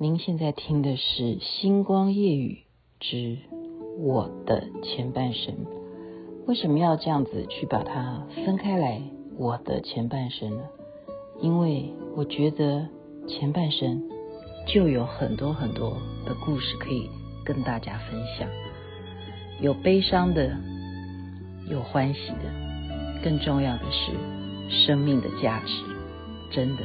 您现在听的是《星光夜雨之我的前半生》。为什么要这样子去把它分开来？我的前半生呢？因为我觉得前半生就有很多很多的故事可以跟大家分享，有悲伤的，有欢喜的，更重要的是生命的价值，真的。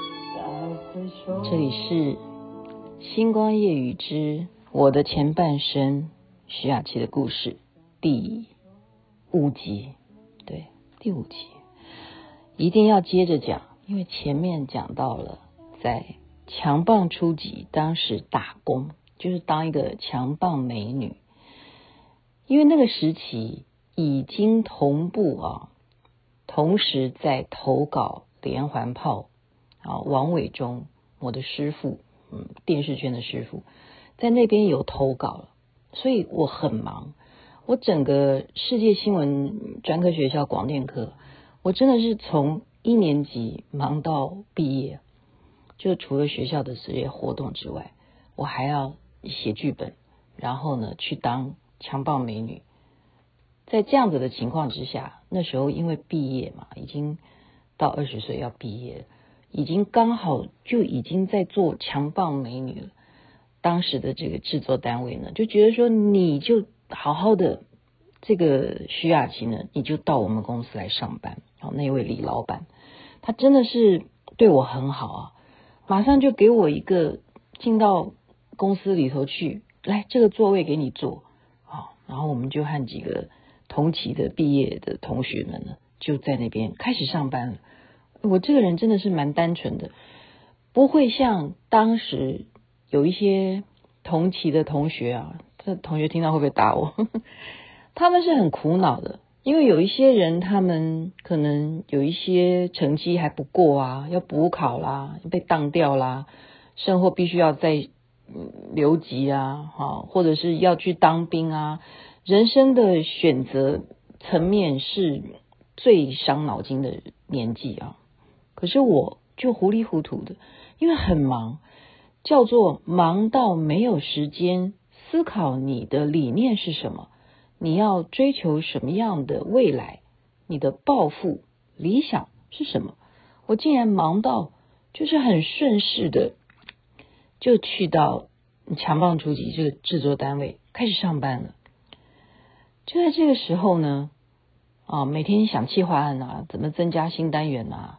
这里是《星光夜雨之我的前半生》徐雅琪的故事第五集，对，第五集一定要接着讲，因为前面讲到了在强棒初级当时打工，就是当一个强棒美女，因为那个时期已经同步啊，同时在投稿连环炮。啊，王伟忠，我的师傅，嗯，电视圈的师傅，在那边有投稿了，所以我很忙。我整个世界新闻专科学校广电科，我真的是从一年级忙到毕业，就除了学校的这些活动之外，我还要写剧本，然后呢去当强暴美女。在这样子的情况之下，那时候因为毕业嘛，已经到二十岁要毕业。已经刚好就已经在做强棒美女了。当时的这个制作单位呢，就觉得说你就好好的这个徐雅琪呢，你就到我们公司来上班。然后，那位李老板，他真的是对我很好啊，马上就给我一个进到公司里头去，来这个座位给你坐。好，然后我们就和几个同期的毕业的同学们呢，就在那边开始上班了。我这个人真的是蛮单纯的，不会像当时有一些同期的同学啊，这同学听到会不会打我？他们是很苦恼的，因为有一些人他们可能有一些成绩还不过啊，要补考啦，被当掉啦，甚或必须要再留级啊，哈，或者是要去当兵啊，人生的选择层面是最伤脑筋的年纪啊。可是我就糊里糊涂的，因为很忙，叫做忙到没有时间思考你的理念是什么，你要追求什么样的未来，你的抱负理想是什么？我竟然忙到就是很顺势的，就去到强棒初级这个制作单位开始上班了。就在这个时候呢，啊，每天想企划案啊，怎么增加新单元啊？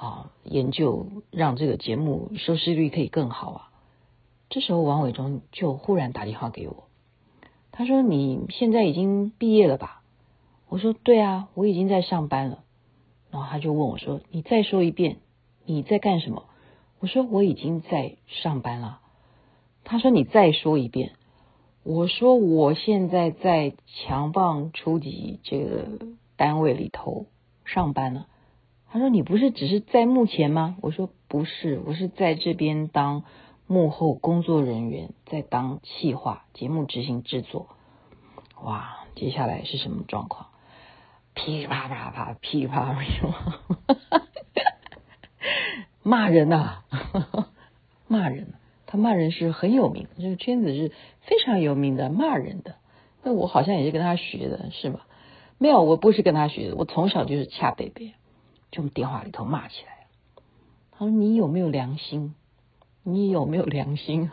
啊，研究让这个节目收视率可以更好啊！这时候王伟忠就忽然打电话给我，他说：“你现在已经毕业了吧？”我说：“对啊，我已经在上班了。”然后他就问我说：“你再说一遍，你在干什么？”我说：“我已经在上班了。”他说：“你再说一遍。”我说：“我现在在强棒初级这个单位里头上班了。”他说：“你不是只是在幕前吗？”我说：“不是，我是在这边当幕后工作人员，在当企划节目执行制作。”哇，接下来是什么状况？噼里啪啪啪，噼里啪啪啪，骂人呐，骂人！他骂人是很有名，这个圈子是非常有名的骂人的。那我好像也是跟他学的，是吧？没有，我不是跟他学的，我从小就是恰北北。就电话里头骂起来。他说：“你有没有良心？你有没有良心？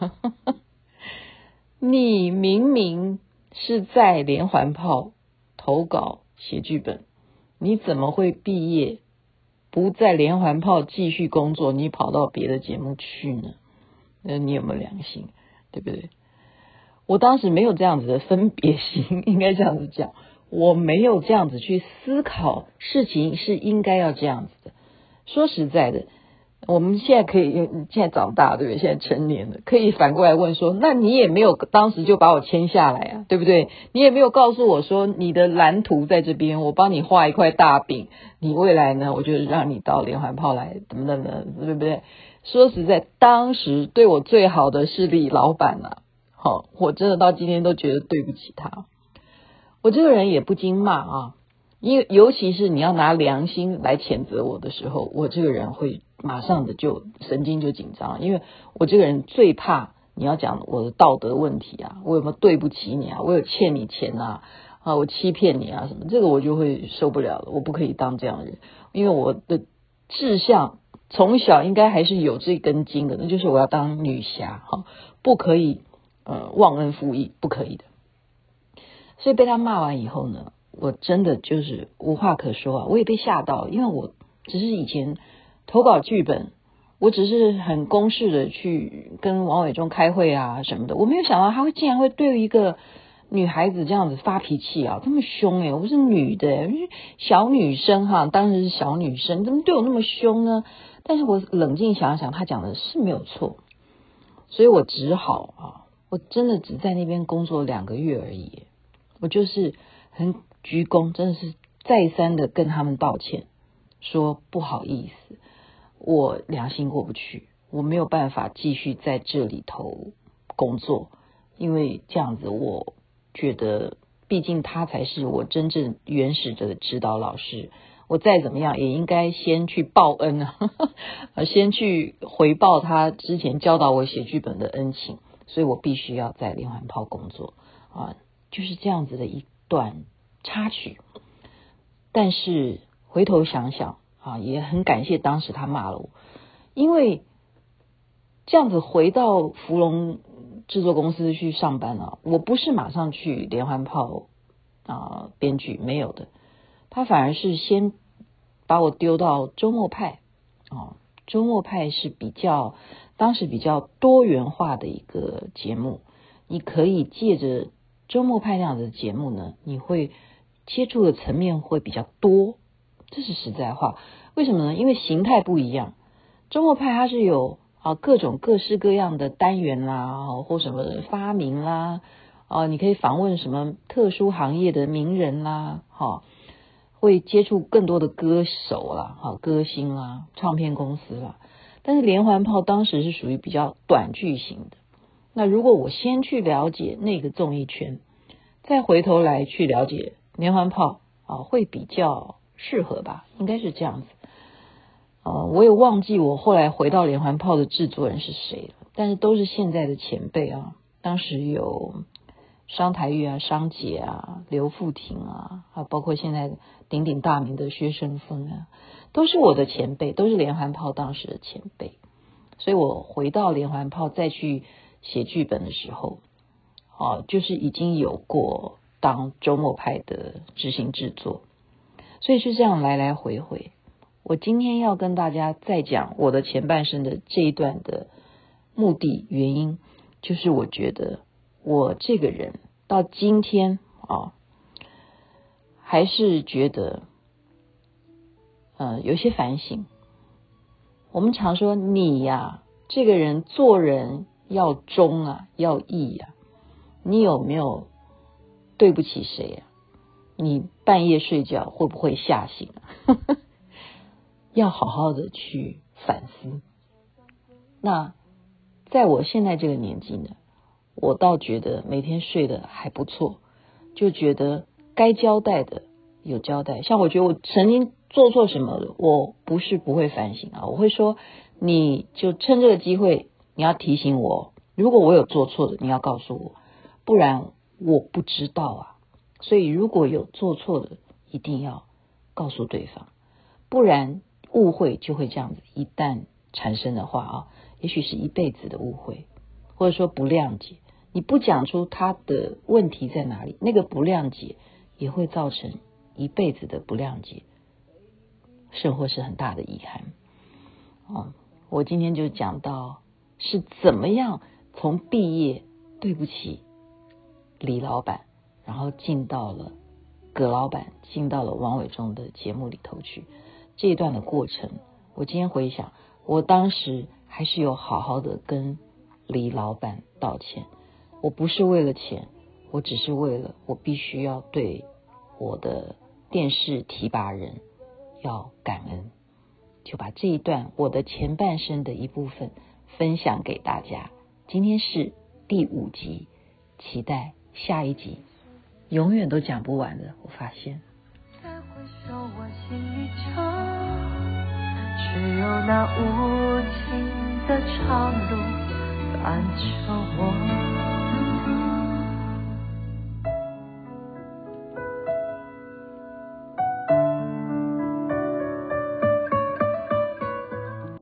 你明明是在连环炮投稿写剧本，你怎么会毕业不在连环炮继续工作？你跑到别的节目去呢？那你有没有良心？对不对？我当时没有这样子的分别心，应该这样子讲。”我没有这样子去思考事情是应该要这样子的。说实在的，我们现在可以，现在长大对不对？现在成年了，可以反过来问说：那你也没有当时就把我签下来啊，对不对？你也没有告诉我说你的蓝图在这边，我帮你画一块大饼，你未来呢，我就让你到连环炮来，怎么怎么，对不对？说实在，当时对我最好的是李老板呐，好，我真的到今天都觉得对不起他。我这个人也不经骂啊。因为尤其是你要拿良心来谴责我的时候，我这个人会马上的就神经就紧张，因为我这个人最怕你要讲我的道德问题啊，我有没有对不起你啊，我有欠你钱啊，啊，我欺骗你啊什么，这个我就会受不了了，我不可以当这样的人，因为我的志向从小应该还是有这根筋的，那就是我要当女侠哈，不可以呃忘恩负义，不可以的，所以被他骂完以后呢。我真的就是无话可说啊！我也被吓到，因为我只是以前投稿剧本，我只是很公式的去跟王伟忠开会啊什么的，我没有想到他会竟然会对一个女孩子这样子发脾气啊，这么凶诶，我是女的，小女生哈，当时是小女生，怎么对我那么凶呢？但是我冷静想想，他讲的是没有错，所以我只好啊，我真的只在那边工作两个月而已，我就是很。鞠躬，真的是再三的跟他们道歉，说不好意思，我良心过不去，我没有办法继续在这里头工作，因为这样子，我觉得毕竟他才是我真正原始的指导老师，我再怎么样也应该先去报恩啊，先去回报他之前教导我写剧本的恩情，所以我必须要在连环炮工作啊，就是这样子的一段。插曲，但是回头想想啊，也很感谢当时他骂了我，因为这样子回到芙蓉制作公司去上班了，我不是马上去连环炮啊编剧没有的，他反而是先把我丢到周末派啊，周末派是比较当时比较多元化的一个节目，你可以借着周末派那样的节目呢，你会。接触的层面会比较多，这是实在话。为什么呢？因为形态不一样。周末派它是有啊各种各式各样的单元啦，或什么发明啦，啊你可以访问什么特殊行业的名人啦，哈，会接触更多的歌手啦，哈，歌星啦，唱片公司啦。但是连环炮当时是属于比较短剧型的。那如果我先去了解那个综艺圈，再回头来去了解。连环炮啊，会比较适合吧，应该是这样子。呃，我也忘记我后来回到连环炮的制作人是谁了，但是都是现在的前辈啊。当时有商台玉啊、商姐啊、刘富廷啊，还包括现在鼎鼎大名的薛生峰啊，都是我的前辈，都是连环炮当时的前辈。所以我回到连环炮再去写剧本的时候，哦、就是已经有过。当周末派的执行制作，所以是这样来来回回。我今天要跟大家再讲我的前半生的这一段的目的原因，就是我觉得我这个人到今天啊，还是觉得，嗯，有些反省。我们常说你呀，这个人做人要忠啊，要义啊，你有没有？对不起谁呀？你半夜睡觉会不会吓醒啊？要好好的去反思。那在我现在这个年纪呢，我倒觉得每天睡得还不错，就觉得该交代的有交代。像我觉得我曾经做错什么，我不是不会反省啊，我会说，你就趁这个机会，你要提醒我，如果我有做错的，你要告诉我，不然。我不知道啊，所以如果有做错的，一定要告诉对方，不然误会就会这样子。一旦产生的话啊，也许是一辈子的误会，或者说不谅解。你不讲出他的问题在哪里，那个不谅解也会造成一辈子的不谅解，甚或是很大的遗憾。啊，我今天就讲到是怎么样从毕业，对不起。李老板，然后进到了葛老板，进到了王伟忠的节目里头去。这一段的过程，我今天回想，我当时还是有好好的跟李老板道歉。我不是为了钱，我只是为了我必须要对我的电视提拔人要感恩，就把这一段我的前半生的一部分分享给大家。今天是第五集，期待下一集，永远都讲不完的。我发现。再回首我心依旧，只有那无尽的长路，伴着我。